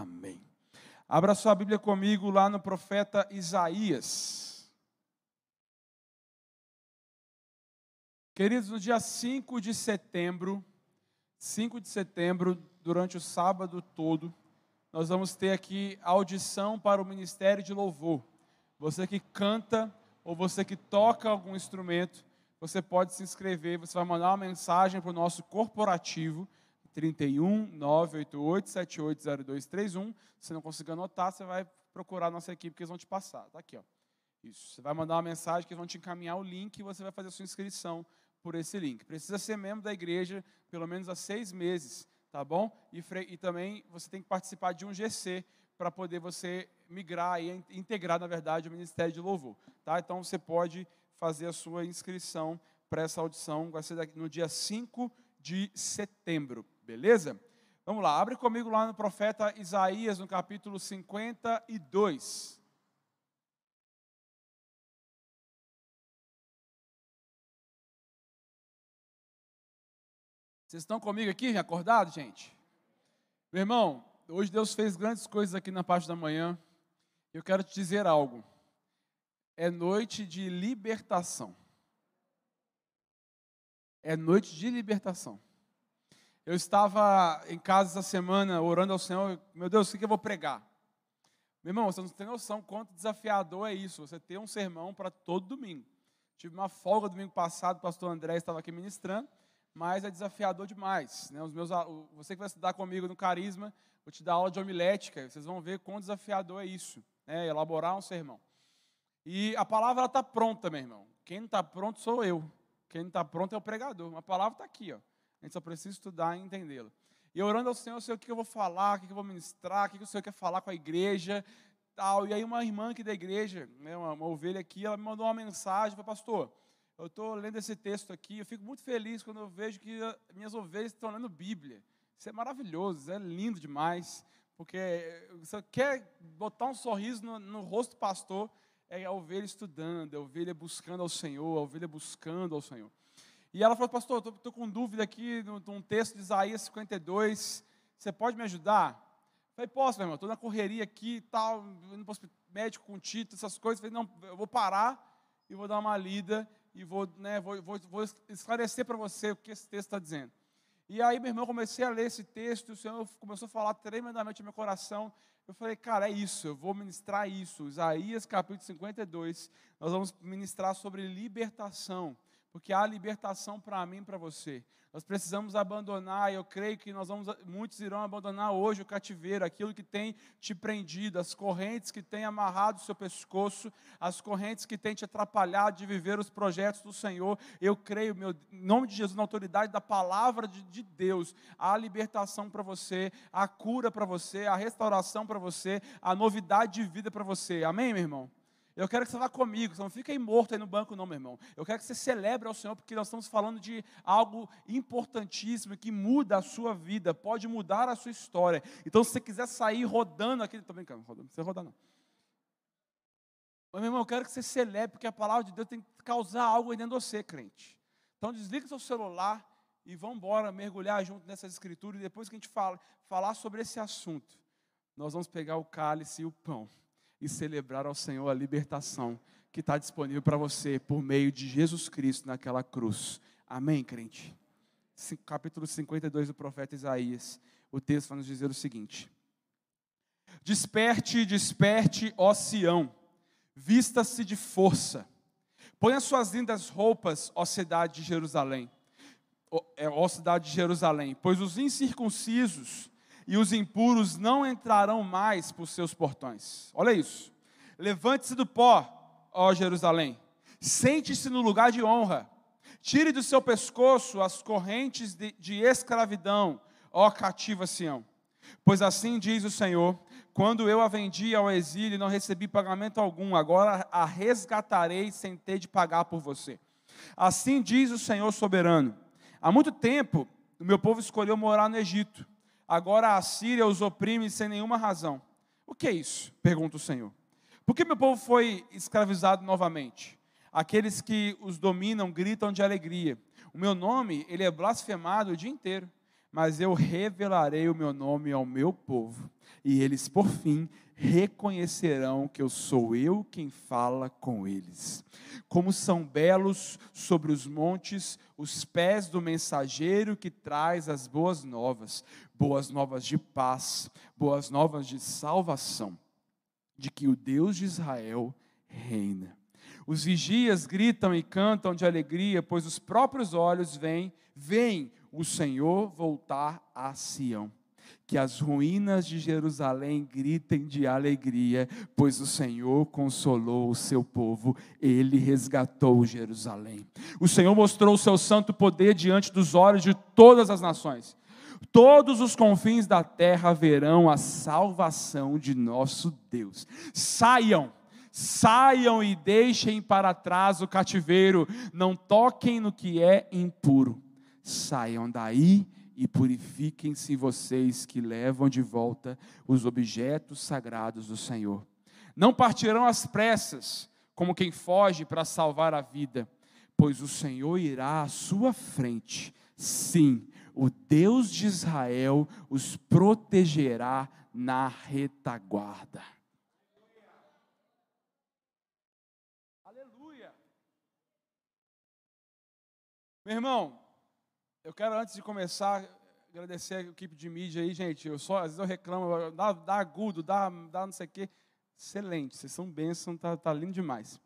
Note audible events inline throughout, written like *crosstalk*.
Amém. Abra sua Bíblia comigo lá no profeta Isaías. Queridos, no dia 5 de setembro, 5 de setembro, durante o sábado todo, nós vamos ter aqui audição para o ministério de louvor. Você que canta ou você que toca algum instrumento, você pode se inscrever, você vai mandar uma mensagem para o nosso corporativo 31 988 780231. Se não conseguir anotar, você vai procurar a nossa equipe que eles vão te passar. Está aqui, ó. Isso. Você vai mandar uma mensagem que eles vão te encaminhar o link e você vai fazer a sua inscrição por esse link. Precisa ser membro da igreja pelo menos há seis meses, tá bom? E, e também você tem que participar de um GC para poder você migrar e integrar, na verdade, o Ministério de Louvor. Tá? Então você pode fazer a sua inscrição para essa audição, vai ser no dia 5 de setembro. Beleza? Vamos lá, abre comigo lá no profeta Isaías, no capítulo 52. Vocês estão comigo aqui, acordados, gente? Meu irmão, hoje Deus fez grandes coisas aqui na parte da manhã. Eu quero te dizer algo. É noite de libertação. É noite de libertação. Eu estava em casa essa semana orando ao Senhor, meu Deus, o que eu vou pregar? Meu irmão, você não tem noção quanto desafiador é isso, você ter um sermão para todo domingo. Tive uma folga domingo passado, o pastor André estava aqui ministrando, mas é desafiador demais. Né? Os meus, você que vai estudar comigo no Carisma, vou te dar aula de homilética, vocês vão ver quão desafiador é isso, né? elaborar um sermão. E a palavra está pronta, meu irmão. Quem não está pronto sou eu. Quem não está pronto é o pregador. A palavra está aqui, ó. A gente só precisa estudar e entendê-la. E orando ao Senhor, Senhor, o que eu vou falar, o que eu vou ministrar, o que o Senhor quer falar com a igreja, tal. E aí uma irmã aqui da igreja, né, uma, uma ovelha aqui, ela me mandou uma mensagem, falou, pastor, eu estou lendo esse texto aqui, eu fico muito feliz quando eu vejo que minhas ovelhas estão lendo Bíblia. Isso é maravilhoso, isso é lindo demais, porque você quer botar um sorriso no, no rosto do pastor, é a ovelha estudando, a ovelha buscando ao Senhor, a ovelha buscando ao Senhor. E ela falou, pastor, estou com dúvida aqui num texto de Isaías 52, você pode me ajudar? Eu falei, posso, meu irmão, estou na correria aqui e tal, indo para o médico com título, essas coisas. Eu falei, não, eu vou parar e vou dar uma lida e vou, né, vou, vou, vou esclarecer para você o que esse texto está dizendo. E aí, meu irmão, comecei a ler esse texto o Senhor começou a falar tremendamente no meu coração. Eu falei, cara, é isso, eu vou ministrar isso. Isaías capítulo 52, nós vamos ministrar sobre libertação porque há libertação para mim e para você. Nós precisamos abandonar, eu creio que nós vamos, muitos irão abandonar hoje o cativeiro, aquilo que tem te prendido, as correntes que têm amarrado o seu pescoço, as correntes que têm te atrapalhado de viver os projetos do Senhor. Eu creio, meu, em nome de Jesus, na autoridade da palavra de, de Deus, há libertação para você, a cura para você, a restauração para você, a novidade de vida para você. Amém, meu irmão? Eu quero que você vá comigo, você não fique aí morto aí no banco, não, meu irmão. Eu quero que você celebre ao Senhor, porque nós estamos falando de algo importantíssimo que muda a sua vida, pode mudar a sua história. Então, se você quiser sair rodando aqui, estou brincando, rodando, não precisa rodar, não. Mas, meu irmão, eu quero que você celebre, porque a palavra de Deus tem que causar algo aí dentro de você, crente. Então, desliga seu celular e vamos embora mergulhar junto nessas escrituras. E depois que a gente fala, falar sobre esse assunto, nós vamos pegar o cálice e o pão e celebrar ao Senhor a libertação que está disponível para você por meio de Jesus Cristo naquela cruz. Amém, crente? Capítulo 52 do profeta Isaías. O texto vai nos dizer o seguinte: Desperte, desperte, ó Sião, vista-se de força, ponha suas lindas roupas, ó cidade de Jerusalém, é, ó cidade de Jerusalém, pois os incircuncisos e os impuros não entrarão mais por seus portões. Olha isso. Levante-se do pó, ó Jerusalém. Sente-se no lugar de honra. Tire do seu pescoço as correntes de, de escravidão, ó cativa Sião. Pois assim diz o Senhor: quando eu a vendi ao exílio e não recebi pagamento algum, agora a resgatarei sem ter de pagar por você. Assim diz o Senhor soberano: há muito tempo o meu povo escolheu morar no Egito agora a Síria os oprime sem nenhuma razão. O que é isso? Pergunta o Senhor. Por que meu povo foi escravizado novamente? Aqueles que os dominam gritam de alegria. O meu nome, ele é blasfemado o dia inteiro. mas eu revelarei o meu nome ao meu povo, e eles, por fim, reconhecerão que eu sou eu quem fala com eles. Como são belos sobre os montes os pés do mensageiro que traz as boas novas, boas novas de paz, boas novas de salvação, de que o Deus de Israel reina. Os vigias gritam e cantam de alegria, pois os próprios olhos veem, veem o Senhor voltar a Sião. Que as ruínas de Jerusalém gritem de alegria, pois o Senhor consolou o seu povo, ele resgatou Jerusalém. O Senhor mostrou o seu santo poder diante dos olhos de todas as nações. Todos os confins da terra verão a salvação de nosso Deus. Saiam saiam e deixem para trás o cativeiro, não toquem no que é impuro saiam daí e purifiquem-se vocês que levam de volta os objetos sagrados do Senhor. Não partirão às pressas, como quem foge para salvar a vida, pois o Senhor irá à sua frente. Sim, o Deus de Israel os protegerá na retaguarda. Aleluia. Meu irmão, eu quero, antes de começar, agradecer a equipe de mídia aí, gente. Eu só, às vezes eu reclamo, dá, dá agudo, dá, dá não sei o quê. Excelente, vocês são bênçãos, tá, tá lindo demais.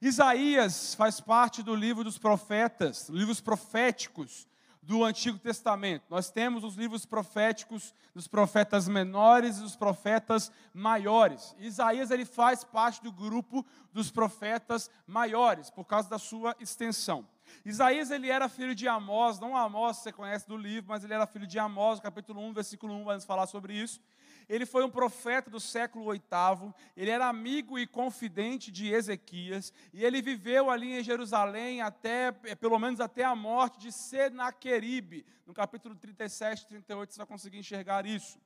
Isaías faz parte do livro dos profetas, livros proféticos do Antigo Testamento. Nós temos os livros proféticos dos profetas menores e dos profetas maiores. Isaías ele faz parte do grupo dos profetas maiores, por causa da sua extensão. Isaías ele era filho de Amós, não Amós você conhece do livro, mas ele era filho de Amós, capítulo 1, versículo 1, vamos falar sobre isso. Ele foi um profeta do século VIII, ele era amigo e confidente de Ezequias, e ele viveu ali em Jerusalém até, eh, pelo menos até a morte de Senaqueribe. No capítulo 37 e 38 você vai conseguir enxergar isso.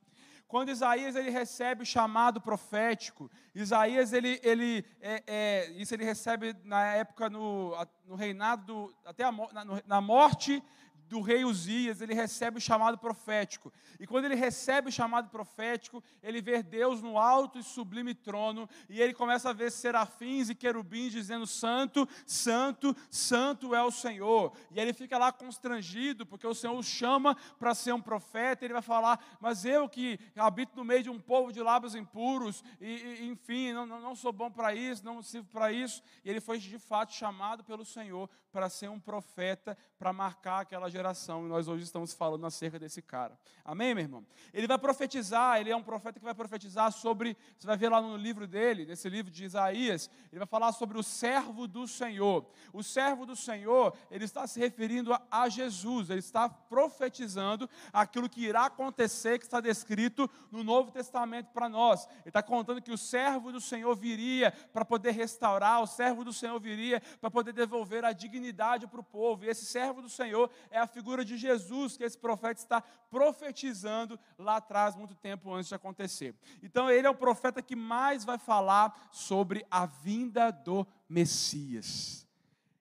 Quando Isaías ele recebe o chamado profético, Isaías ele, ele é, é, isso ele recebe na época no, no reinado do, até a, na, na morte do rei Uzias, ele recebe o chamado profético. E quando ele recebe o chamado profético, ele vê Deus no alto e sublime trono, e ele começa a ver serafins e querubins dizendo: Santo, Santo, Santo é o Senhor. E ele fica lá constrangido, porque o Senhor o chama para ser um profeta, ele vai falar: Mas eu que habito no meio de um povo de lábios impuros, e, e enfim, não, não sou bom para isso, não sirvo para isso. E ele foi de fato chamado pelo Senhor para ser um profeta, para marcar aquela geração. E nós hoje estamos falando acerca desse cara. Amém, meu irmão? Ele vai profetizar, ele é um profeta que vai profetizar sobre, você vai ver lá no livro dele, nesse livro de Isaías, ele vai falar sobre o servo do Senhor. O servo do Senhor, ele está se referindo a, a Jesus, ele está profetizando aquilo que irá acontecer, que está descrito no Novo Testamento para nós. Ele está contando que o servo do Senhor viria para poder restaurar, o servo do Senhor viria para poder devolver a dignidade dignidade para o povo. E esse servo do Senhor é a figura de Jesus que esse profeta está profetizando lá atrás, muito tempo antes de acontecer. Então, ele é o profeta que mais vai falar sobre a vinda do Messias.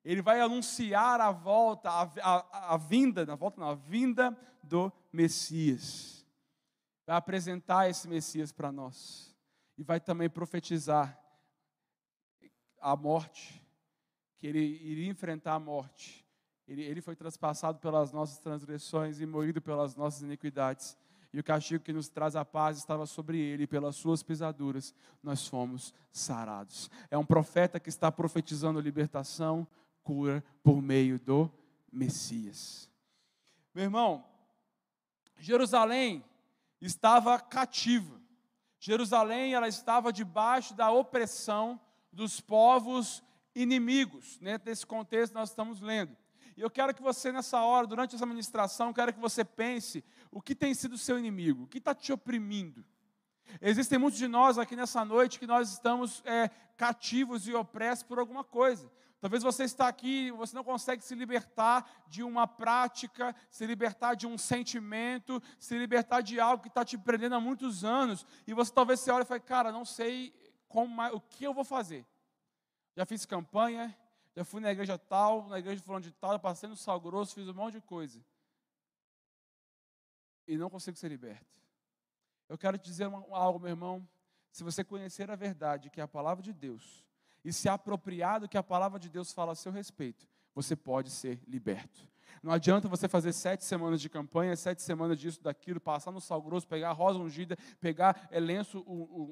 Ele vai anunciar a volta, a, a, a vinda, na volta, não, a vinda do Messias. Vai apresentar esse Messias para nós. E vai também profetizar a morte, que ele iria enfrentar a morte. Ele, ele foi transpassado pelas nossas transgressões e moído pelas nossas iniquidades. E o castigo que nos traz a paz estava sobre ele, e pelas suas pisaduras nós fomos sarados. É um profeta que está profetizando libertação, cura por meio do Messias. Meu irmão, Jerusalém estava cativa. Jerusalém ela estava debaixo da opressão dos povos inimigos. Dentro desse contexto nós estamos lendo. E eu quero que você, nessa hora, durante essa ministração, quero que você pense o que tem sido seu inimigo, o que está te oprimindo. Existem muitos de nós aqui nessa noite que nós estamos é, cativos e opressos por alguma coisa. Talvez você está aqui você não consegue se libertar de uma prática, se libertar de um sentimento, se libertar de algo que está te prendendo há muitos anos. E você talvez se olhe e fale, cara, não sei como, o que eu vou fazer já fiz campanha, já fui na igreja tal, na igreja falando de tal, passei no sal grosso, fiz um monte de coisa. e não consigo ser liberto. Eu quero te dizer algo, meu irmão. Se você conhecer a verdade, que é a palavra de Deus, e se apropriar do que a palavra de Deus fala a seu respeito, você pode ser liberto. Não adianta você fazer sete semanas de campanha, sete semanas disso, daquilo, passar no sal grosso, pegar rosa ungida, pegar é, lenço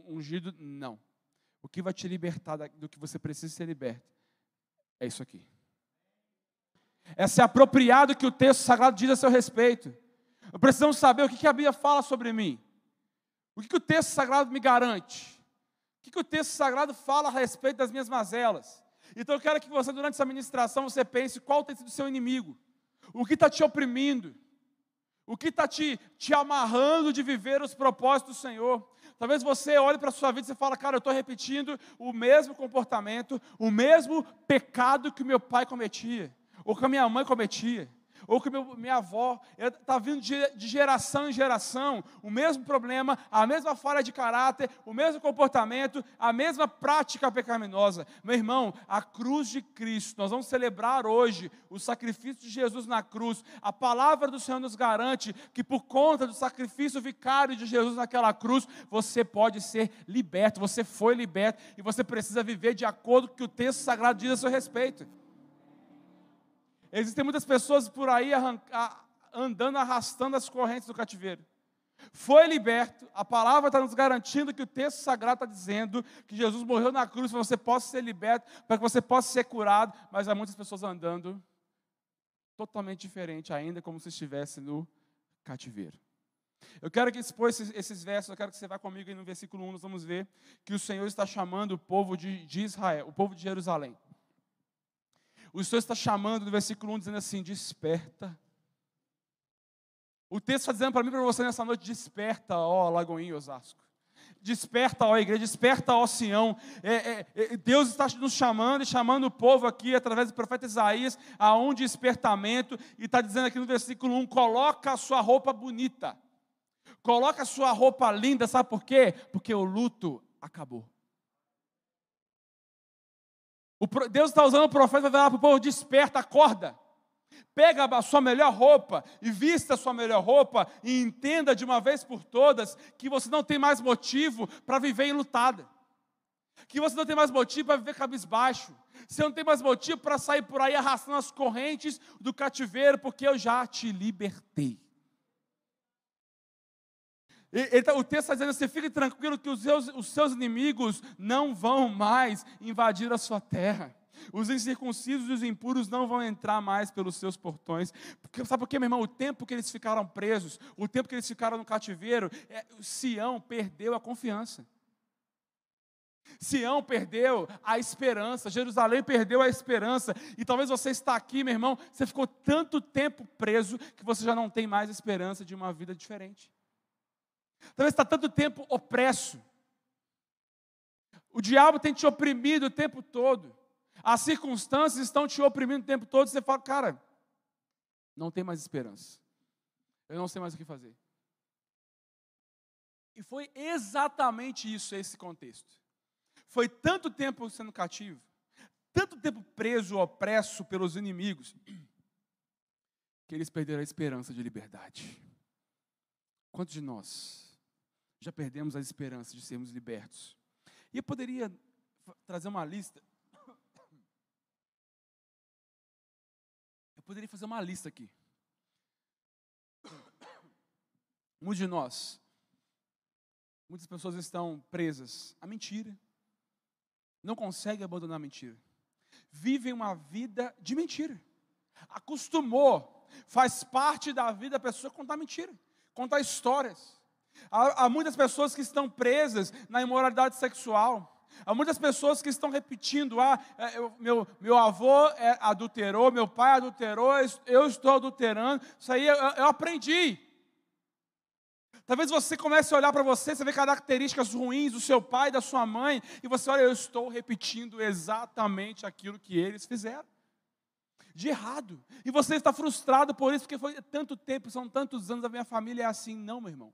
ungido. Não. O que vai te libertar do que você precisa ser liberto é isso aqui. É se apropriar do que o texto sagrado diz a seu respeito. Precisamos saber o que a Bíblia fala sobre mim. O que o texto sagrado me garante? O que o texto sagrado fala a respeito das minhas mazelas? Então eu quero que você, durante essa ministração, você pense qual tem sido o seu inimigo. O que está te oprimindo? O que está te, te amarrando de viver os propósitos do Senhor? Talvez você olhe para a sua vida e fala, cara, eu estou repetindo o mesmo comportamento, o mesmo pecado que meu pai cometia, ou que a minha mãe cometia ou que meu, minha avó está vindo de, de, geração em geração, o mesmo problema, a mesma falha de caráter, o mesmo comportamento, a mesma prática pecaminosa. Meu irmão, a cruz de Cristo, nós vamos celebrar hoje o sacrifício de Jesus na cruz. A palavra do Senhor nos garante que por conta do sacrifício vicário de Jesus naquela cruz, você pode ser liberto, você foi liberto e você precisa viver de acordo com o que o texto sagrado diz a seu respeito. Existem muitas pessoas por aí andando, arrastando as correntes do cativeiro. Foi liberto, a palavra está nos garantindo que o texto sagrado está dizendo que Jesus morreu na cruz para que você possa ser liberto, para que você possa ser curado, mas há muitas pessoas andando totalmente diferente, ainda como se estivesse no cativeiro. Eu quero que expor esses, esses, versos, eu quero que você vá comigo aí no versículo 1, nós vamos ver que o Senhor está chamando o povo de, de Israel, o povo de Jerusalém. O Senhor está chamando no versículo 1, dizendo assim: desperta. O texto está dizendo para mim e para você nessa noite: desperta, ó Lagoinha Osasco. Desperta, ó igreja, desperta, ó Sião. É, é, é, Deus está nos chamando e chamando o povo aqui através do profeta Isaías a um despertamento. E está dizendo aqui no versículo 1: coloca a sua roupa bonita. Coloca a sua roupa linda, sabe por quê? Porque o luto acabou. Deus está usando o profeta para falar para o povo: desperta, acorda. Pega a sua melhor roupa e vista a sua melhor roupa e entenda de uma vez por todas que você não tem mais motivo para viver enlutada. Que você não tem mais motivo para viver cabisbaixo. Você não tem mais motivo para sair por aí arrastando as correntes do cativeiro, porque eu já te libertei. Tá, o texto está dizendo assim: fique tranquilo que os seus, os seus inimigos não vão mais invadir a sua terra. Os incircuncisos e os impuros não vão entrar mais pelos seus portões. Porque, sabe por quê, meu irmão? O tempo que eles ficaram presos, o tempo que eles ficaram no cativeiro, é, Sião perdeu a confiança. Sião perdeu a esperança, Jerusalém perdeu a esperança, e talvez você está aqui, meu irmão, você ficou tanto tempo preso que você já não tem mais esperança de uma vida diferente. Talvez está tanto tempo opresso. O diabo tem te oprimido o tempo todo. As circunstâncias estão te oprimindo o tempo todo. Você fala, cara, não tem mais esperança. Eu não sei mais o que fazer. E foi exatamente isso esse contexto. Foi tanto tempo sendo cativo, tanto tempo preso, opresso pelos inimigos, que eles perderam a esperança de liberdade. Quantos de nós já perdemos a esperança de sermos libertos. E eu poderia trazer uma lista. *coughs* Eu poderia fazer uma lista aqui. *coughs* Muitos de nós, muitas pessoas estão presas à mentira. Não conseguem abandonar a mentira. Vivem uma vida de mentira. Acostumou, faz parte da vida da pessoa contar mentira, contar histórias. Há, há muitas pessoas que estão presas na imoralidade sexual. Há muitas pessoas que estão repetindo: ah, é, eu, meu, meu avô é, adulterou, meu pai adulterou, eu estou adulterando. Isso aí eu, eu aprendi. Talvez você comece a olhar para você, você vê características ruins do seu pai, da sua mãe, e você olha, eu estou repetindo exatamente aquilo que eles fizeram. De errado. E você está frustrado por isso, porque foi tanto tempo, são tantos anos, a minha família é assim. Não, meu irmão.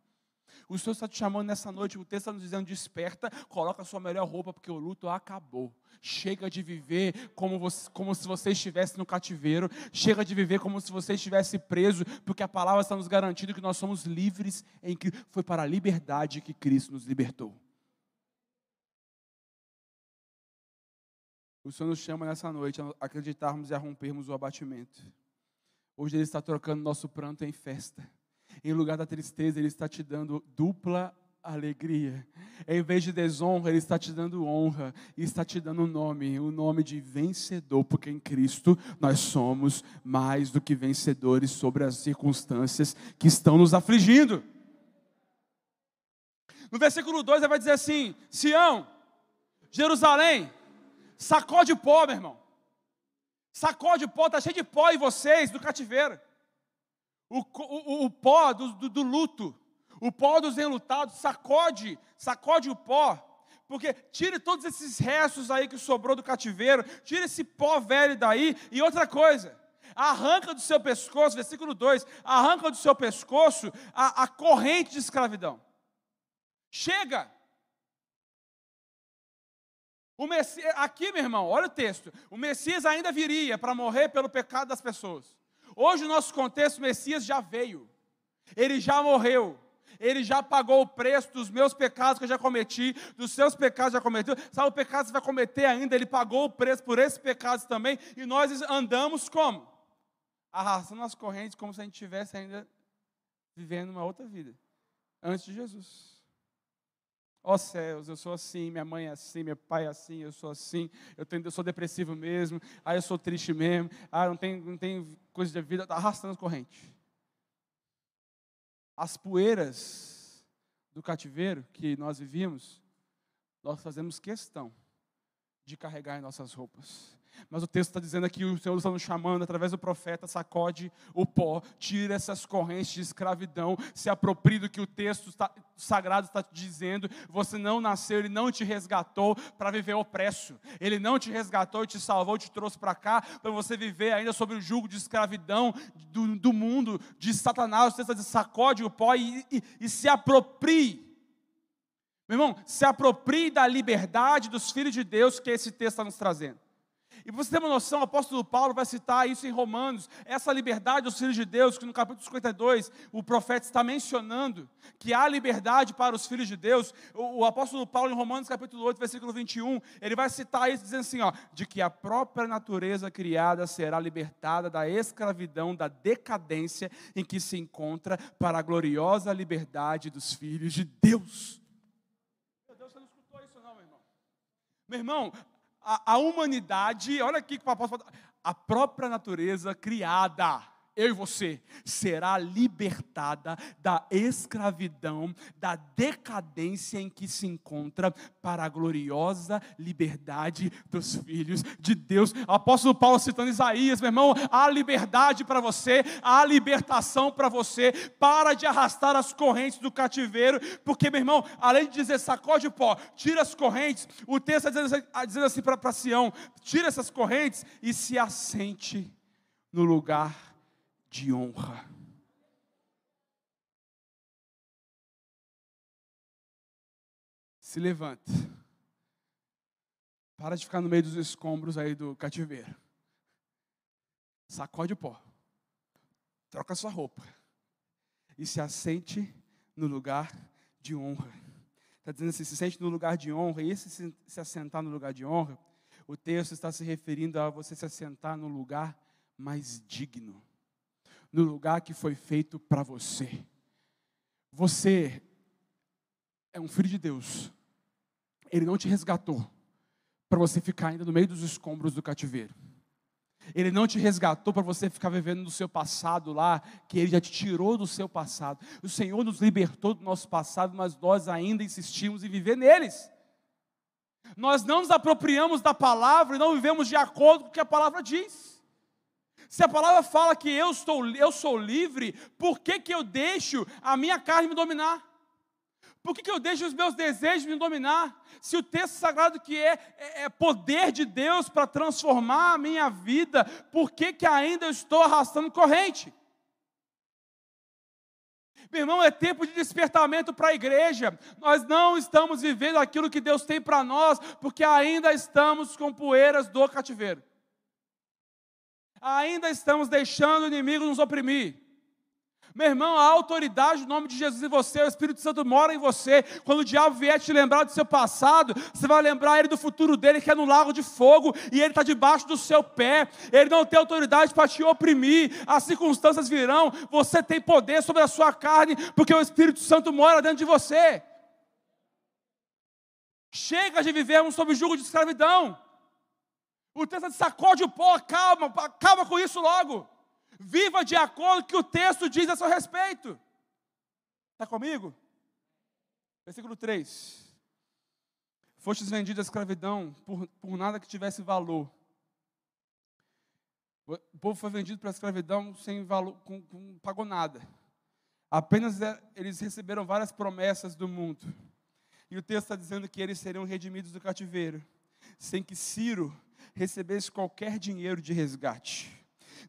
O Senhor está te chamando nessa noite, o texto está nos dizendo: desperta, coloca a sua melhor roupa, porque o luto acabou. Chega de viver como, você, como se você estivesse no cativeiro, chega de viver como se você estivesse preso, porque a palavra está nos garantindo que nós somos livres em que foi para a liberdade que Cristo nos libertou. O Senhor nos chama nessa noite a acreditarmos e a rompermos o abatimento. Hoje Ele está trocando nosso pranto em festa. Em lugar da tristeza, Ele está te dando dupla alegria. Em vez de desonra, Ele está te dando honra e está te dando um nome, o nome de vencedor, porque em Cristo nós somos mais do que vencedores sobre as circunstâncias que estão nos afligindo. No versículo 2 ele vai dizer assim: Sião, Jerusalém, Sacode o pó, meu irmão. Sacode o pó, está cheio de pó em vocês do cativeiro. O, o, o pó do, do, do, luto, o pó dos enlutados, sacode, sacode o pó. Porque tire todos esses restos aí que sobrou do cativeiro, tire esse pó velho daí. E outra coisa, arranca do seu pescoço, versículo 2: arranca do seu pescoço a, a corrente de escravidão. Chega, o Messias, aqui, meu irmão, olha o texto. O Messias ainda viria para morrer pelo pecado das pessoas. Hoje, no nosso contexto, o Messias já veio. Ele já morreu. Ele já pagou o preço dos meus pecados que eu já cometi, dos seus pecados já cometeu. Sabe o pecado que você vai cometer ainda? Ele pagou o preço por esses pecados também. E nós andamos como? Arrastando as correntes como se a gente estivesse ainda vivendo uma outra vida. Antes de Jesus. Ó oh, céus, eu sou assim, minha mãe é assim, meu pai é assim, eu sou assim, eu, tenho, eu sou depressivo mesmo, ah, eu sou triste mesmo, ah, não tem, não tem coisa de vida, está arrastando as correntes. As poeiras do cativeiro que nós vivíamos, nós fazemos questão de carregar em nossas roupas. Mas o texto está dizendo aqui, o Senhor está nos chamando, através do profeta, sacode o pó, tira essas correntes de escravidão, se aproprie do que o texto está, sagrado está te dizendo. Você não nasceu, Ele não te resgatou para viver opresso. Ele não te resgatou e te salvou, te trouxe para cá, para você viver ainda sob o jugo de escravidão do, do mundo, de Satanás. O texto está dizendo, sacode o pó e, e, e se aproprie. Meu irmão, se aproprie da liberdade dos filhos de Deus que esse texto está nos trazendo. E você ter uma noção, o apóstolo Paulo vai citar isso em Romanos, essa liberdade dos filhos de Deus, que no capítulo 52 o profeta está mencionando que há liberdade para os filhos de Deus. O, o apóstolo Paulo, em Romanos capítulo 8, versículo 21, ele vai citar isso dizendo assim: ó, de que a própria natureza criada será libertada da escravidão, da decadência em que se encontra, para a gloriosa liberdade dos filhos de Deus. Meu Deus, você não escutou isso, não, meu irmão. Meu irmão, a, a humanidade, olha aqui que o apóstolo a própria natureza criada eu e você, será libertada da escravidão, da decadência em que se encontra, para a gloriosa liberdade dos filhos de Deus. O apóstolo Paulo citando Isaías, meu irmão, há liberdade para você, há libertação para você, para de arrastar as correntes do cativeiro, porque, meu irmão, além de dizer sacode o pó, tira as correntes, o texto está dizendo, assim, assim para Sião: tira essas correntes e se assente no lugar de honra. Se levante. Para de ficar no meio dos escombros aí do cativeiro. Sacode o pó. Troca sua roupa. E se assente no lugar de honra. Está dizendo assim, se sente no lugar de honra. E esse se, se assentar no lugar de honra, o texto está se referindo a você se assentar no lugar mais digno no lugar que foi feito para você. Você é um filho de Deus. Ele não te resgatou para você ficar ainda no meio dos escombros do cativeiro. Ele não te resgatou para você ficar vivendo no seu passado lá, que Ele já te tirou do seu passado. O Senhor nos libertou do nosso passado, mas nós ainda insistimos em viver neles. Nós não nos apropriamos da palavra e não vivemos de acordo com o que a palavra diz. Se a palavra fala que eu, estou, eu sou livre, por que, que eu deixo a minha carne me dominar? Por que, que eu deixo os meus desejos me dominar? Se o texto sagrado que é, é, é poder de Deus para transformar a minha vida, por que, que ainda eu estou arrastando corrente? Meu irmão, é tempo de despertamento para a igreja. Nós não estamos vivendo aquilo que Deus tem para nós, porque ainda estamos com poeiras do cativeiro. Ainda estamos deixando o inimigo nos oprimir. Meu irmão, a autoridade do nome de Jesus em você, o Espírito Santo mora em você. Quando o diabo vier te lembrar do seu passado, você vai lembrar ele do futuro dele, que é no lago de fogo, e ele está debaixo do seu pé. Ele não tem autoridade para te oprimir. As circunstâncias virão, você tem poder sobre a sua carne, porque o Espírito Santo mora dentro de você. Chega de vivermos sob jugo de escravidão. O texto sacode o pó, calma, calma com isso logo. Viva de acordo com o que o texto diz a seu respeito. Está comigo? Versículo 3. Fostes vendidos à escravidão por, por nada que tivesse valor. O povo foi vendido para a escravidão sem valor, com, com, pagou nada. Apenas é, eles receberam várias promessas do mundo. E o texto está dizendo que eles seriam redimidos do cativeiro, sem que Ciro recebesse qualquer dinheiro de resgate.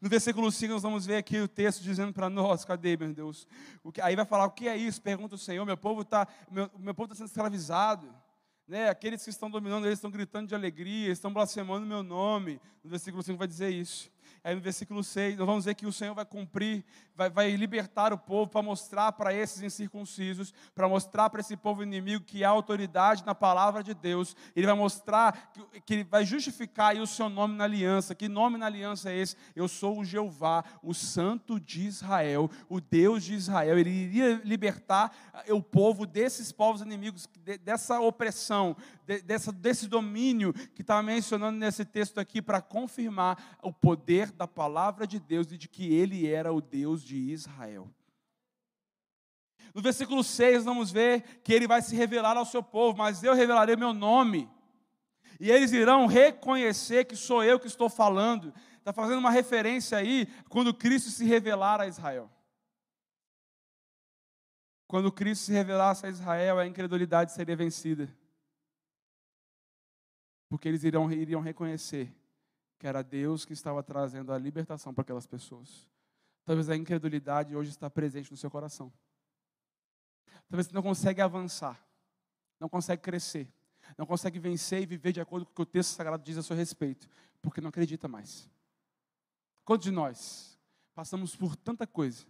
No versículo 5, nós vamos ver aqui o texto dizendo para nós: cadê, meu Deus? Que, aí vai falar: o que é isso? Pergunta o Senhor: meu povo está meu, meu povo tá sendo escravizado. Né? Aqueles que estão dominando, eles estão gritando de alegria, estão blasfemando o meu nome. No versículo 5 vai dizer isso. Aí no versículo 6, nós vamos ver que o Senhor vai cumprir, vai, vai libertar o povo para mostrar para esses incircuncisos, para mostrar para esse povo inimigo que há autoridade na palavra de Deus. Ele vai mostrar que, que ele vai justificar o seu nome na aliança. Que nome na aliança é esse? Eu sou o Jeová, o Santo de Israel, o Deus de Israel. Ele iria libertar eh, o povo desses povos inimigos, dessa opressão, dessa, desse domínio que está mencionando nesse texto aqui, para confirmar o poder da palavra de Deus e de que ele era o Deus de Israel. No versículo 6, vamos ver que ele vai se revelar ao seu povo, mas eu revelarei meu nome. E eles irão reconhecer que sou eu que estou falando. Está fazendo uma referência aí quando Cristo se revelar a Israel. Quando Cristo se revelasse a Israel, a incredulidade seria vencida. Porque eles iriam, iriam reconhecer que era Deus que estava trazendo a libertação para aquelas pessoas. Talvez a incredulidade hoje está presente no seu coração. Talvez você não consegue avançar, não consegue crescer, não consegue vencer e viver de acordo com o que o texto sagrado diz a seu respeito, porque não acredita mais. Quantos de nós passamos por tanta coisa,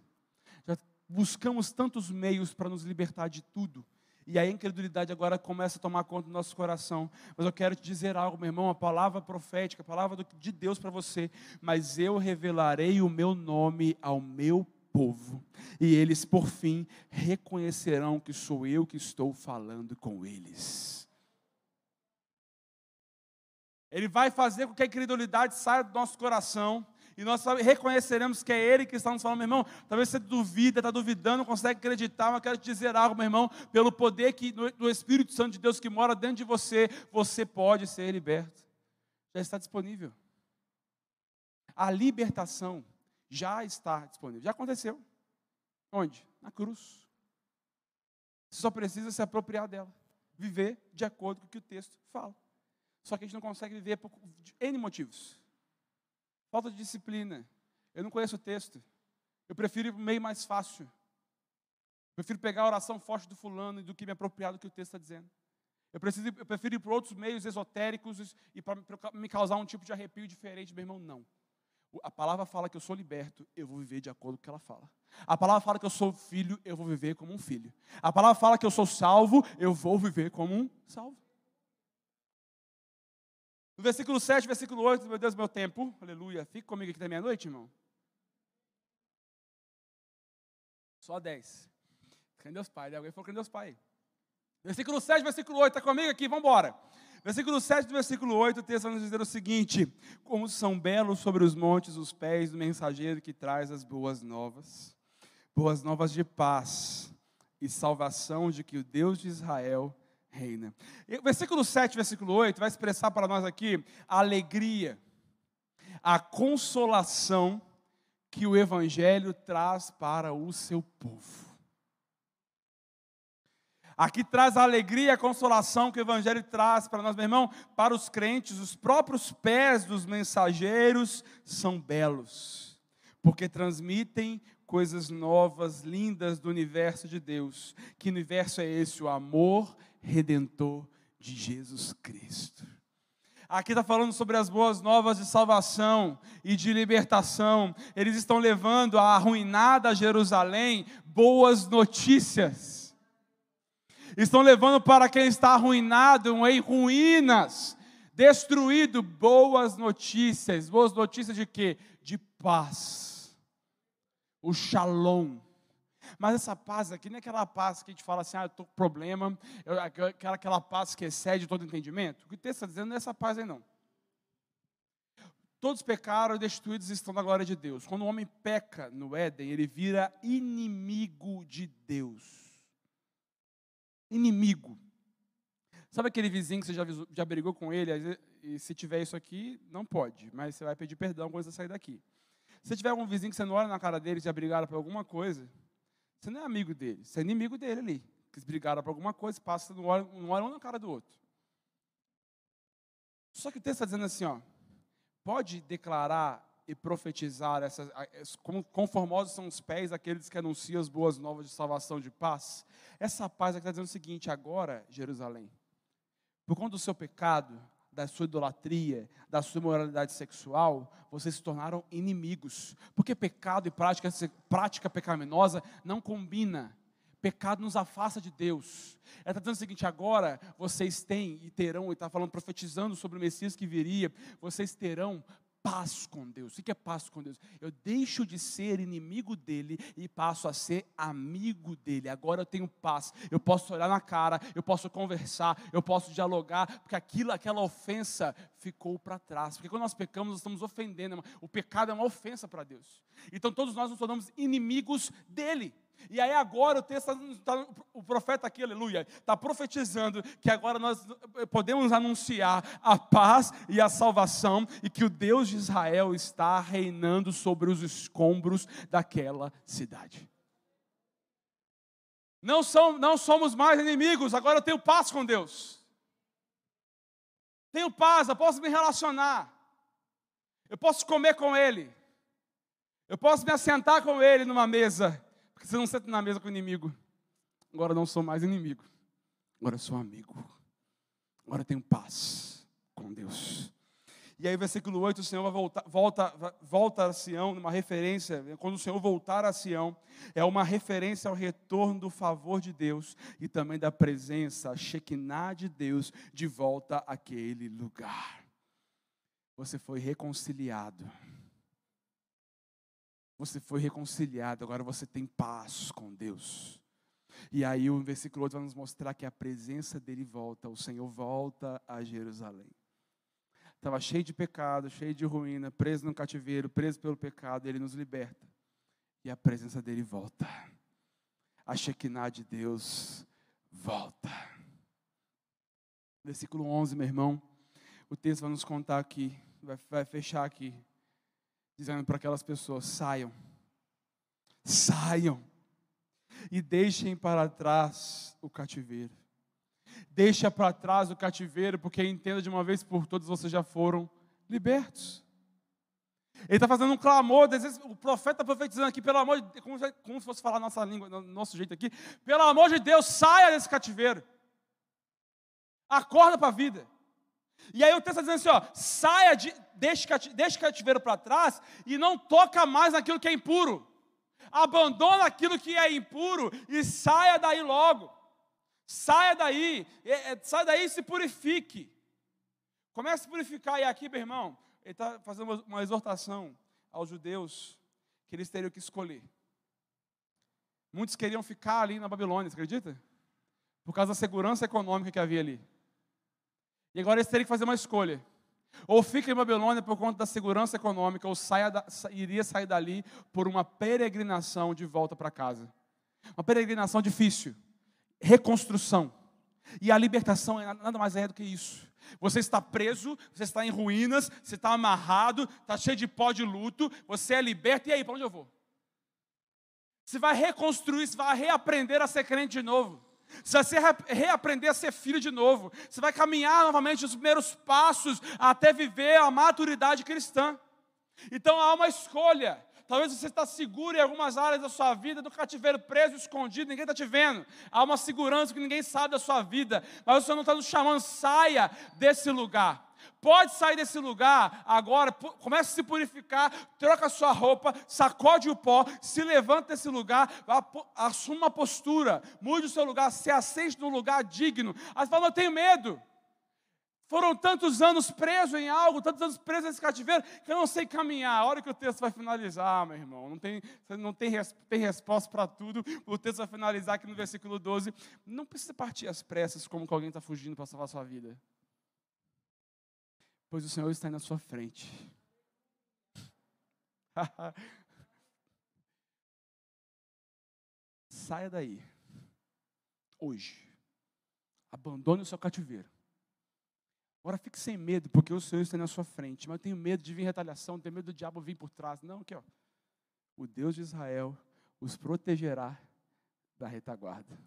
já buscamos tantos meios para nos libertar de tudo, e a incredulidade agora começa a tomar conta do nosso coração. Mas eu quero te dizer algo, meu irmão, a palavra profética, a palavra de Deus para você. Mas eu revelarei o meu nome ao meu povo, e eles, por fim, reconhecerão que sou eu que estou falando com eles. Ele vai fazer com que a incredulidade saia do nosso coração e nós reconheceremos que é Ele que está nos falando, meu irmão. Talvez você duvida, está duvidando, não consegue acreditar, mas quero te dizer algo, meu irmão. Pelo poder que, do Espírito Santo de Deus que mora dentro de você, você pode ser liberto. Já está disponível. A libertação já está disponível. Já aconteceu. Onde? Na cruz. Você só precisa se apropriar dela. Viver de acordo com o que o texto fala. Só que a gente não consegue viver por N motivos. Falta de disciplina. Eu não conheço o texto. Eu prefiro ir para o meio mais fácil. Eu prefiro pegar a oração forte do fulano do que me apropriar do que o texto está dizendo. Eu, preciso, eu prefiro ir para outros meios esotéricos e para me causar um tipo de arrepio diferente. Meu irmão, não. A palavra fala que eu sou liberto, eu vou viver de acordo com o que ela fala. A palavra fala que eu sou filho, eu vou viver como um filho. A palavra fala que eu sou salvo, eu vou viver como um salvo. No versículo 7, versículo 8, meu Deus, meu tempo, aleluia. Fique comigo aqui da meia-noite, irmão. Só 10. Cadê Deus Pai? Alguém falou, cadê Deus Pai? Versículo 7, versículo 8, está comigo aqui? Vamos embora. Versículo 7 do versículo 8, o texto vai nos dizer o seguinte: Como são belos sobre os montes os pés do mensageiro que traz as boas novas, boas novas de paz e salvação de que o Deus de Israel reina. Versículo 7, versículo 8 vai expressar para nós aqui a alegria, a consolação que o Evangelho traz para o seu povo. Aqui traz a alegria e a consolação que o Evangelho traz para nós, meu irmão, para os crentes, os próprios pés dos mensageiros são belos, porque transmitem coisas novas, lindas do universo de Deus. Que universo é esse? O amor redentor de Jesus Cristo. Aqui está falando sobre as boas novas de salvação e de libertação. Eles estão levando a arruinada Jerusalém boas notícias. Estão levando para quem está arruinado, em ruínas, destruído, boas notícias. Boas notícias de quê? De paz. O shalom mas essa paz aqui não é aquela paz que a gente fala assim, ah, eu estou com problema, eu, aquela, aquela paz que excede todo entendimento. O que o texto está dizendo não é essa paz aí não. Todos pecaram e destruídos estão na glória de Deus. Quando o homem peca no Éden, ele vira inimigo de Deus. Inimigo. Sabe aquele vizinho que você já, já brigou com ele? E se tiver isso aqui, não pode, mas você vai pedir perdão quando você sair daqui. Se tiver algum vizinho que você não olha na cara dele já brigaram por alguma coisa, você não é amigo dele, você é inimigo dele ali. Que brigaram por alguma coisa, passa, não olha um na cara do outro. Só que o texto está dizendo assim, ó, pode declarar e profetizar essas, conformosos são os pés daqueles que anunciam as boas novas de salvação de paz. Essa paz aqui está dizendo o seguinte: agora, Jerusalém, por conta do seu pecado, da sua idolatria, da sua moralidade sexual, vocês se tornaram inimigos. Porque pecado e prática, prática pecaminosa não combina. Pecado nos afasta de Deus. Ela está dizendo o seguinte: agora vocês têm e terão, e está falando, profetizando sobre o Messias que viria, vocês terão paz com Deus. O que é paz com Deus? Eu deixo de ser inimigo dele e passo a ser amigo dele. Agora eu tenho paz. Eu posso olhar na cara, eu posso conversar, eu posso dialogar, porque aquilo, aquela ofensa ficou para trás. Porque quando nós pecamos, nós estamos ofendendo. O pecado é uma ofensa para Deus. Então todos nós nos tornamos inimigos dele. E aí agora o texto, tá, o profeta aqui, aleluia, está profetizando que agora nós podemos anunciar a paz e a salvação e que o Deus de Israel está reinando sobre os escombros daquela cidade. Não, são, não somos mais inimigos, agora eu tenho paz com Deus. Tenho paz, eu posso me relacionar. Eu posso comer com Ele. Eu posso me assentar com Ele numa mesa porque você não senta na mesa com o inimigo. Agora não sou mais inimigo. Agora sou amigo. Agora tenho paz com Deus. E aí, versículo 8, o Senhor vai voltar, volta, volta a Sião, numa referência, quando o Senhor voltar a Sião, é uma referência ao retorno do favor de Deus e também da presença, a Shekinah de Deus, de volta àquele lugar. Você foi reconciliado. Você foi reconciliado, agora você tem paz com Deus. E aí o versículo 8 vai nos mostrar que a presença dele volta, o Senhor volta a Jerusalém. Estava cheio de pecado, cheio de ruína, preso no cativeiro, preso pelo pecado, ele nos liberta. E a presença dele volta. A Shekinah de Deus volta. Versículo 11, meu irmão. O texto vai nos contar aqui, vai, vai fechar aqui dizendo para aquelas pessoas: saiam, saiam e deixem para trás o cativeiro. Deixa para trás o cativeiro, porque entenda de uma vez por todas, vocês já foram libertos. Ele está fazendo um clamor, o profeta está profetizando aqui, pelo amor de Deus, como, como se fosse falar nossa língua, nosso jeito aqui, pelo amor de Deus, saia desse cativeiro. Acorda para a vida. E aí o texto está dizendo assim: ó, saia, de, deixe, deixe cativeiro para trás e não toca mais naquilo que é impuro. Abandona aquilo que é impuro e saia daí logo. Saia daí, é, é, saia daí e se purifique. Comece a se purificar. E aqui, meu irmão, ele está fazendo uma, uma exortação aos judeus que eles teriam que escolher. Muitos queriam ficar ali na Babilônia, você acredita? Por causa da segurança econômica que havia ali. E agora eles teriam que fazer uma escolha. Ou fica em Babilônia por conta da segurança econômica, ou saia da, iria sair dali por uma peregrinação de volta para casa. Uma peregrinação difícil. Reconstrução. E a libertação é nada mais é do que isso. Você está preso, você está em ruínas, você está amarrado, está cheio de pó de luto, você é liberto, e aí, para onde eu vou? Você vai reconstruir, você vai reaprender a ser crente de novo. Você vai reaprender a ser filho de novo. Você vai caminhar novamente os primeiros passos até viver a maturidade cristã. Então há uma escolha. Talvez você está seguro em algumas áreas da sua vida, do cativeiro preso, escondido, ninguém está te vendo. Há uma segurança que ninguém sabe da sua vida, mas o Senhor não está nos chamando, saia desse lugar. Pode sair desse lugar agora, comece a se purificar, troca a sua roupa, sacode o pó, se levanta desse lugar, assuma uma postura, mude o seu lugar, se aceite num lugar digno. Aí você fala, eu tenho medo. Foram tantos anos presos em algo, tantos anos presos nesse cativeiro, que eu não sei caminhar. A hora que o texto vai finalizar, meu irmão, não tem, não tem, tem resposta para tudo. O texto vai finalizar aqui no versículo 12. Não precisa partir às pressas como que alguém está fugindo para salvar a sua vida pois o Senhor está na sua frente. *laughs* Saia daí, hoje. Abandone o seu cativeiro. Agora fique sem medo, porque o Senhor está na sua frente. Mas eu tenho medo de vir retaliação, tenho medo do diabo vir por trás. Não, aqui ó. O Deus de Israel os protegerá da retaguarda.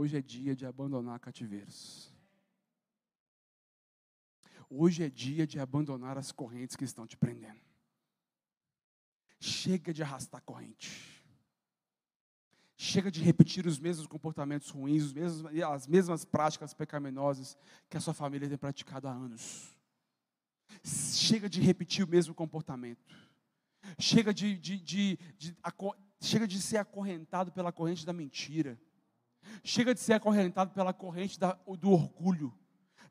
Hoje é dia de abandonar cativeiros. Hoje é dia de abandonar as correntes que estão te prendendo. Chega de arrastar corrente. Chega de repetir os mesmos comportamentos ruins, os mesmos, as mesmas práticas pecaminosas que a sua família tem praticado há anos. Chega de repetir o mesmo comportamento. Chega de, de, de, de chega de ser acorrentado pela corrente da mentira. Chega de ser acorrentado pela corrente da, do orgulho,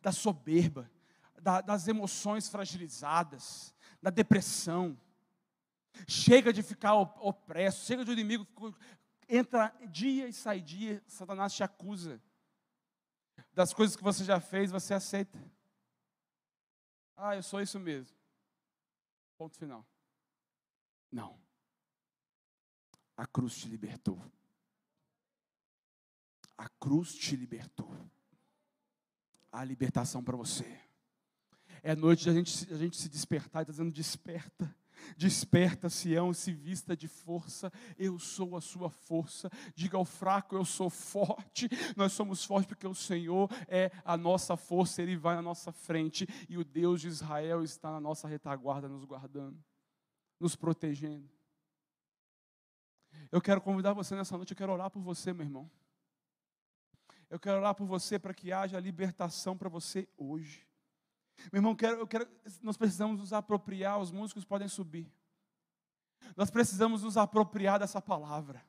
da soberba, da, das emoções fragilizadas, da depressão. Chega de ficar opresso, chega de um inimigo entra dia e sai dia, Satanás te acusa das coisas que você já fez, você aceita. Ah, eu sou isso mesmo. Ponto final. Não. A cruz te libertou. A cruz te libertou. A libertação para você. É noite de a gente, a gente se despertar, está dizendo: desperta. Desperta, Sião, se vista de força, eu sou a sua força. Diga ao fraco, eu sou forte. Nós somos fortes porque o Senhor é a nossa força, Ele vai na nossa frente e o Deus de Israel está na nossa retaguarda, nos guardando, nos protegendo. Eu quero convidar você nessa noite, eu quero orar por você, meu irmão. Eu quero orar por você para que haja libertação para você hoje. Meu irmão, quero, eu quero, nós precisamos nos apropriar, os músicos podem subir. Nós precisamos nos apropriar dessa palavra.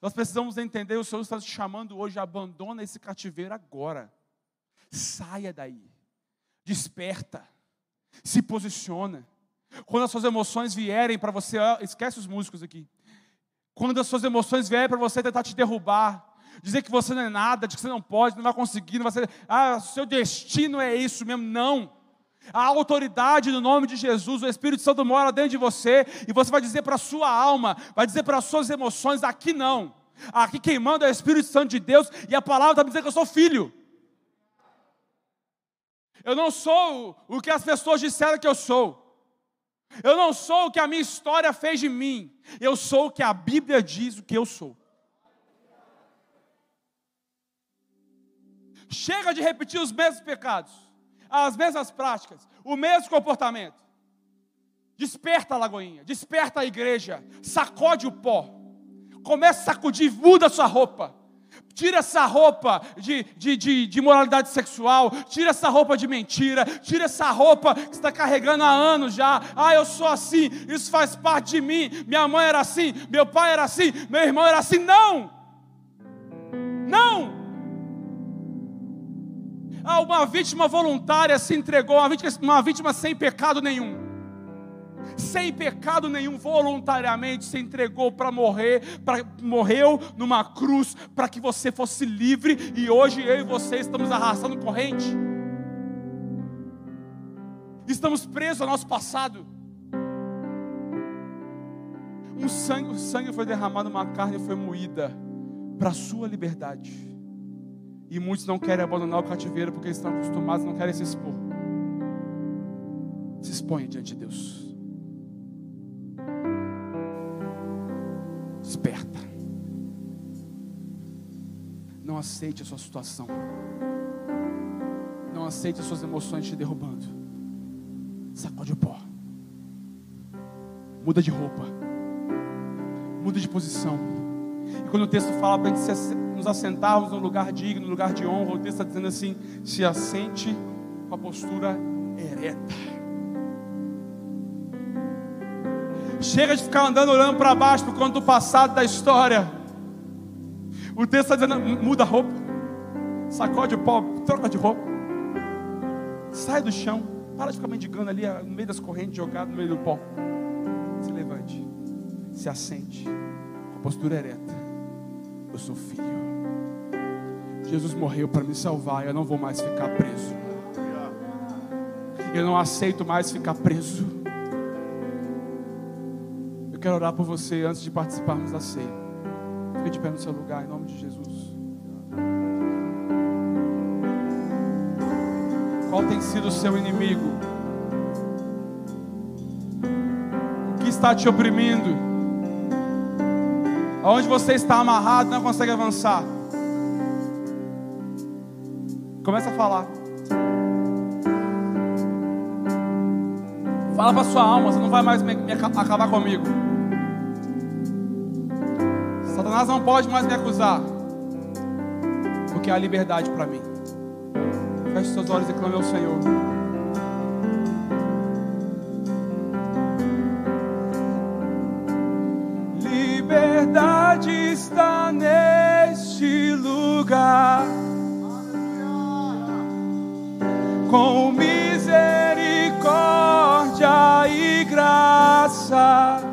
Nós precisamos entender, o Senhor está te chamando hoje, abandona esse cativeiro agora. Saia daí. Desperta. Se posiciona. Quando as suas emoções vierem para você, esquece os músicos aqui. Quando as suas emoções vierem para você tentar te derrubar, dizer que você não é nada, de que você não pode, não vai conseguir, não vai ser, ah, seu destino é isso mesmo. Não. A autoridade no nome de Jesus, o Espírito Santo mora dentro de você, e você vai dizer para a sua alma, vai dizer para as suas emoções: aqui não. Aqui quem manda é o Espírito Santo de Deus, e a palavra está me dizendo que eu sou filho. Eu não sou o que as pessoas disseram que eu sou. Eu não sou o que a minha história fez de mim. Eu sou o que a Bíblia diz o que eu sou. Chega de repetir os mesmos pecados, as mesmas práticas, o mesmo comportamento. Desperta a lagoinha, desperta a igreja, sacode o pó, começa a sacudir, muda a sua roupa. Tira essa roupa de, de, de, de, moralidade sexual, tira essa roupa de mentira, tira essa roupa que está carregando há anos já. Ah, eu sou assim, isso faz parte de mim. Minha mãe era assim, meu pai era assim, meu irmão era assim. Não! Não! Ah, uma vítima voluntária se entregou, uma vítima, uma vítima sem pecado nenhum. Sem pecado nenhum, voluntariamente se entregou para morrer, pra, morreu numa cruz para que você fosse livre, e hoje eu e você estamos arrastando corrente. Estamos presos ao nosso passado. Um sangue, o sangue foi derramado, uma carne foi moída para a sua liberdade. E muitos não querem abandonar o cativeiro porque estão acostumados, não querem se expor. Se expõe diante de Deus. Desperta. Não aceite a sua situação. Não aceite as suas emoções te derrubando. Sacode o pó. Muda de roupa. Muda de posição. E quando o texto fala para a gente nos assentarmos no lugar digno, no lugar de honra, o texto está dizendo assim: se assente com a postura ereta. Chega de ficar andando olhando para baixo por conta do passado da história. O texto está dizendo: muda a roupa, sacode o pó, troca de roupa, sai do chão, para de ficar mendigando ali no meio das correntes, jogado no meio do pó. Se levante, se assente, com a postura ereta. Eu sou filho. Jesus morreu para me salvar, eu não vou mais ficar preso. Eu não aceito mais ficar preso. Eu quero orar por você antes de participarmos da ceia. Fique de pé no seu lugar, em nome de Jesus. Qual tem sido o seu inimigo? O que está te oprimindo? Aonde você está amarrado, não consegue avançar. Começa a falar. Fala para sua alma, você não vai mais me, me acabar comigo. Satanás não pode mais me acusar, porque há liberdade para mim. Feche seus olhos e clame ao Senhor. Liberdade está neste lugar. Com misericórdia e graça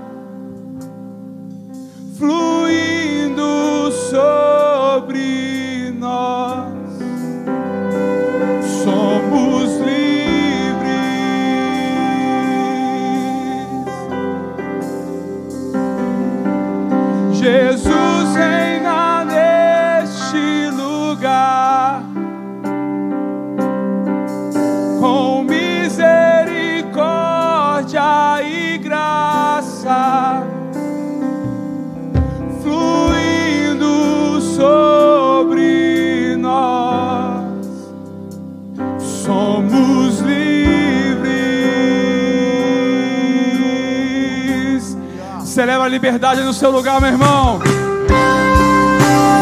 liberdade no seu lugar, meu irmão.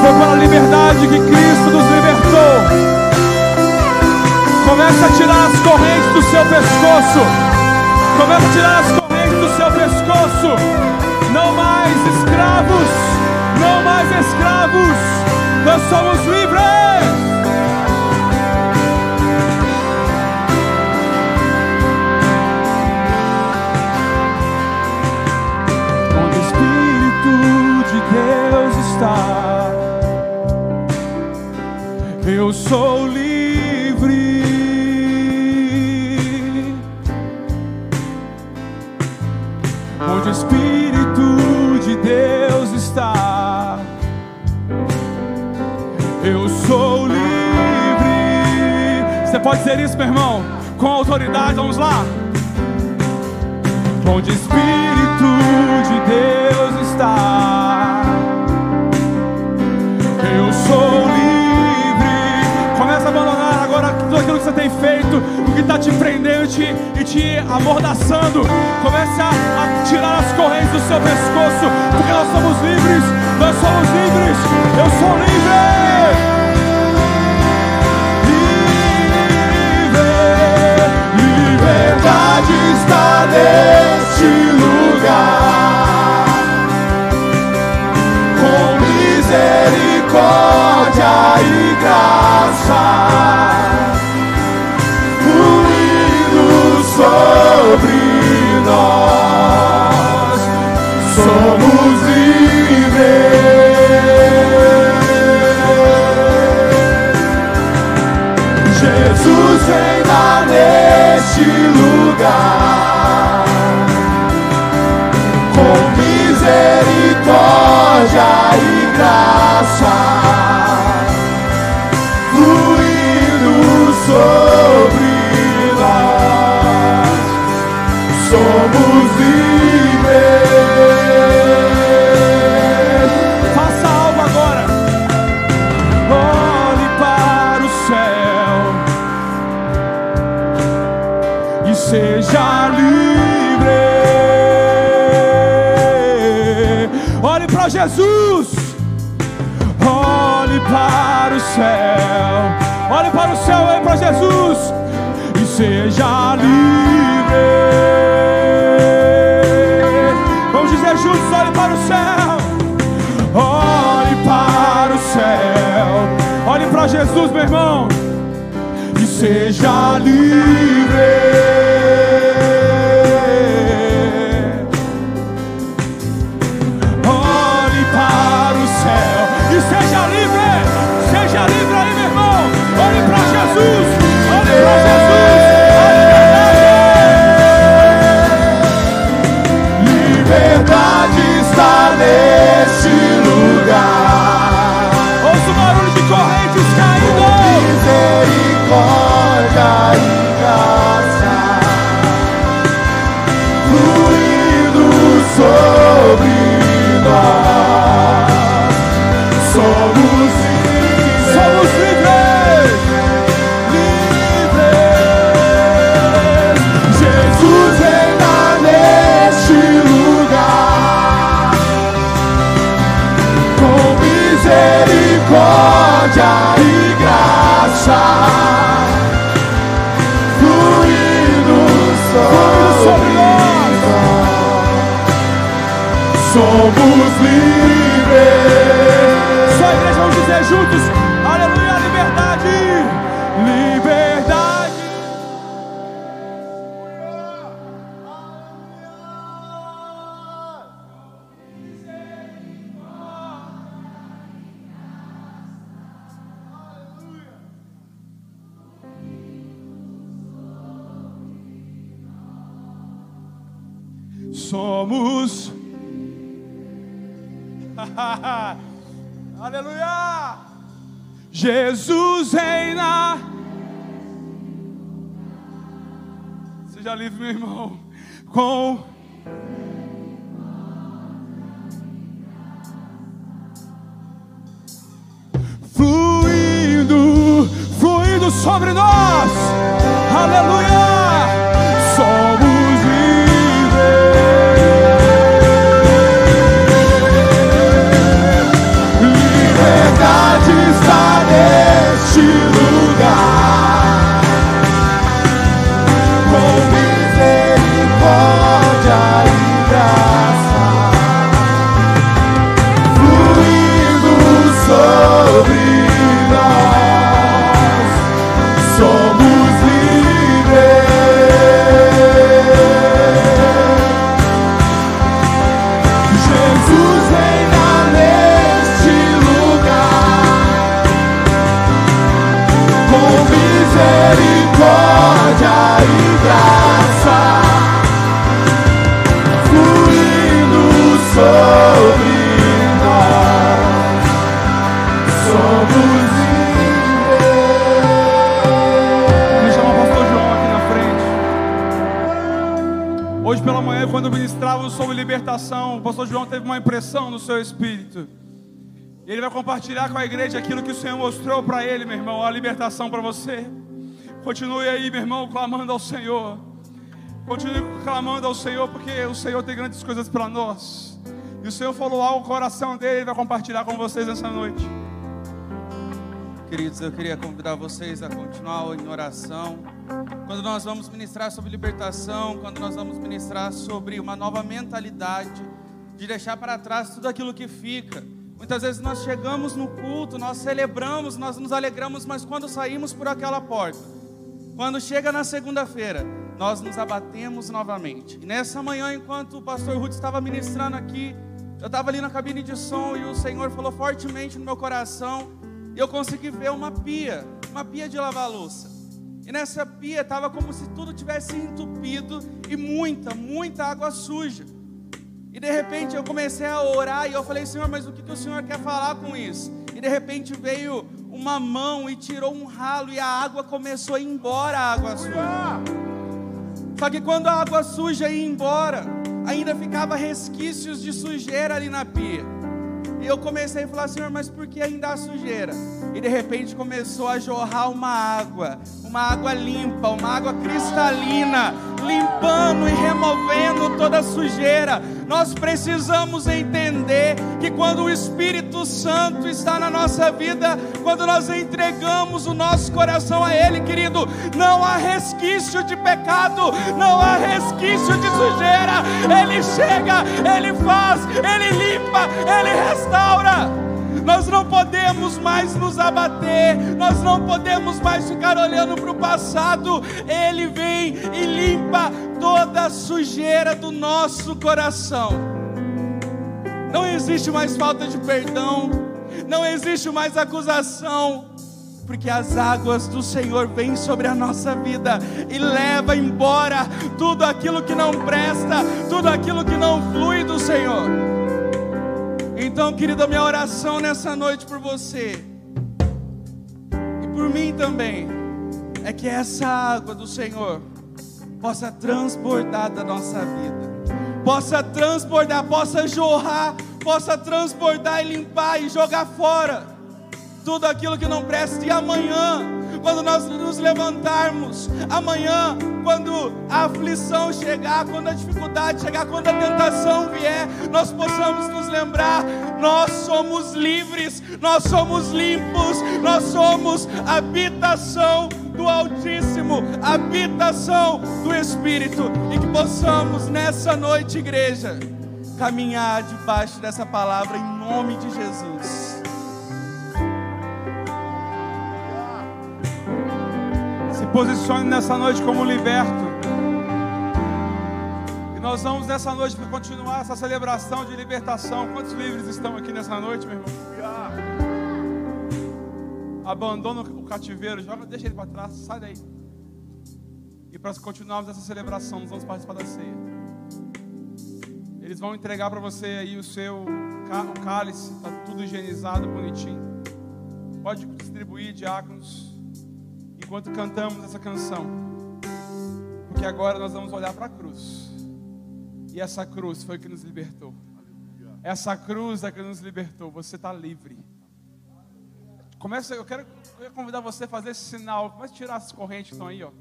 Foi pela liberdade que Cristo nos libertou. Começa a tirar as correntes do seu pescoço. Começa a tirar as correntes do seu pescoço. Não mais escravos. Não mais escravos nós somos livres. Eu sou livre. Onde o Espírito de Deus está eu sou livre. Você pode dizer isso, meu irmão? Com autoridade, vamos lá. Onde o Espírito de Deus está, você tem feito, o que está te prendendo e te amordaçando. Comece a, a tirar as correntes do seu pescoço, porque nós somos livres. Nós somos livres. Eu sou livre. verdade está neste lugar. Com misericórdia e graça, sobre nós. Aleluia! Sobre libertação, o pastor João teve uma impressão no seu espírito. Ele vai compartilhar com a igreja aquilo que o Senhor mostrou para ele, meu irmão, a libertação para você. Continue aí, meu irmão, clamando ao Senhor. Continue clamando ao Senhor, porque o Senhor tem grandes coisas para nós. E o Senhor falou ao coração dele, ele vai compartilhar com vocês essa noite. Queridos, eu queria convidar vocês a continuar em oração. Quando nós vamos ministrar sobre libertação, quando nós vamos ministrar sobre uma nova mentalidade, de deixar para trás tudo aquilo que fica. Muitas vezes nós chegamos no culto, nós celebramos, nós nos alegramos, mas quando saímos por aquela porta, quando chega na segunda-feira, nós nos abatemos novamente. E nessa manhã, enquanto o pastor Ruth estava ministrando aqui, eu estava ali na cabine de som e o Senhor falou fortemente no meu coração, e eu consegui ver uma pia, uma pia de lavar louça. E nessa pia estava como se tudo tivesse entupido e muita, muita água suja. E de repente eu comecei a orar e eu falei, Senhor, mas o que, que o Senhor quer falar com isso? E de repente veio uma mão e tirou um ralo e a água começou a ir embora, a água suja. Só que quando a água suja ia embora, ainda ficava resquícios de sujeira ali na pia. E eu comecei a falar, Senhor, mas por que ainda há sujeira? E de repente começou a jorrar uma água, uma água limpa, uma água cristalina, limpando e removendo toda a sujeira. Nós precisamos entender que quando o Espírito Santo está na nossa vida, quando nós entregamos o nosso coração a Ele, querido, não há resquício de pecado, não há resquício de sujeira. Ele chega, Ele faz, Ele limpa, Ele restaura. Nós não podemos mais nos abater, nós não podemos mais ficar olhando para o passado. Ele vem e limpa toda a sujeira do nosso coração. Não existe mais falta de perdão, não existe mais acusação, porque as águas do Senhor vêm sobre a nossa vida e leva embora tudo aquilo que não presta, tudo aquilo que não flui do Senhor. Então, querida, minha oração nessa noite por você e por mim também é que essa água do Senhor possa transbordar da nossa vida, possa transbordar, possa jorrar, possa transbordar e limpar e jogar fora tudo aquilo que não presta. E amanhã, quando nós nos levantarmos, amanhã, quando a aflição chegar, quando a dificuldade chegar, quando a tentação vier, nós possamos nos lembrar: nós somos livres, nós somos limpos, nós somos habitação do Altíssimo, habitação do Espírito, e que possamos nessa noite, igreja, caminhar debaixo dessa palavra em nome de Jesus. Posicione nessa noite como liberto. E nós vamos nessa noite continuar essa celebração de libertação. Quantos livres estão aqui nessa noite, meu irmão? Abandona o cativeiro, joga, deixa ele para trás, sai daí. E para continuarmos essa celebração, nós vamos participar da ceia. Eles vão entregar para você aí o seu o cálice, está tudo higienizado, bonitinho. Pode distribuir, diáconos enquanto cantamos essa canção. Porque agora nós vamos olhar para a cruz. E essa cruz foi que nos libertou. Essa cruz é que nos libertou. Você está livre. Começa, eu quero, eu quero convidar você a fazer esse sinal. Comece a tirar as correntes que estão aí, ó.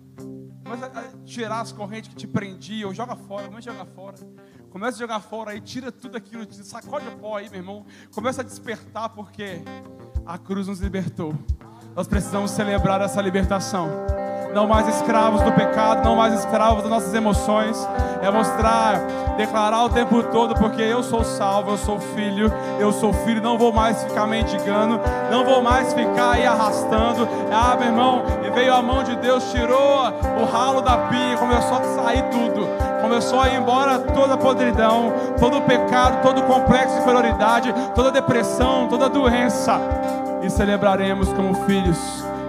Comece a tirar as correntes que te prendiam. Joga fora, comece a jogar fora. Começa a jogar fora aí, tira tudo aquilo, sacode o pó aí, meu irmão. Começa a despertar, porque a cruz nos libertou. Nós precisamos celebrar essa libertação. Não mais escravos do pecado, não mais escravos das nossas emoções. É mostrar, declarar o tempo todo, porque eu sou salvo, eu sou filho, eu sou filho, não vou mais ficar mendigando, não vou mais ficar aí arrastando. Ah, meu irmão, e veio a mão de Deus, tirou o ralo da pia, começou a sair tudo. Começou a ir embora toda podridão, todo o pecado, todo complexo de inferioridade, toda depressão, toda doença e celebraremos como filhos,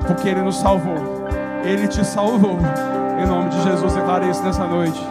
porque Ele nos salvou. Ele te salvou. Em nome de Jesus, declare isso nessa noite.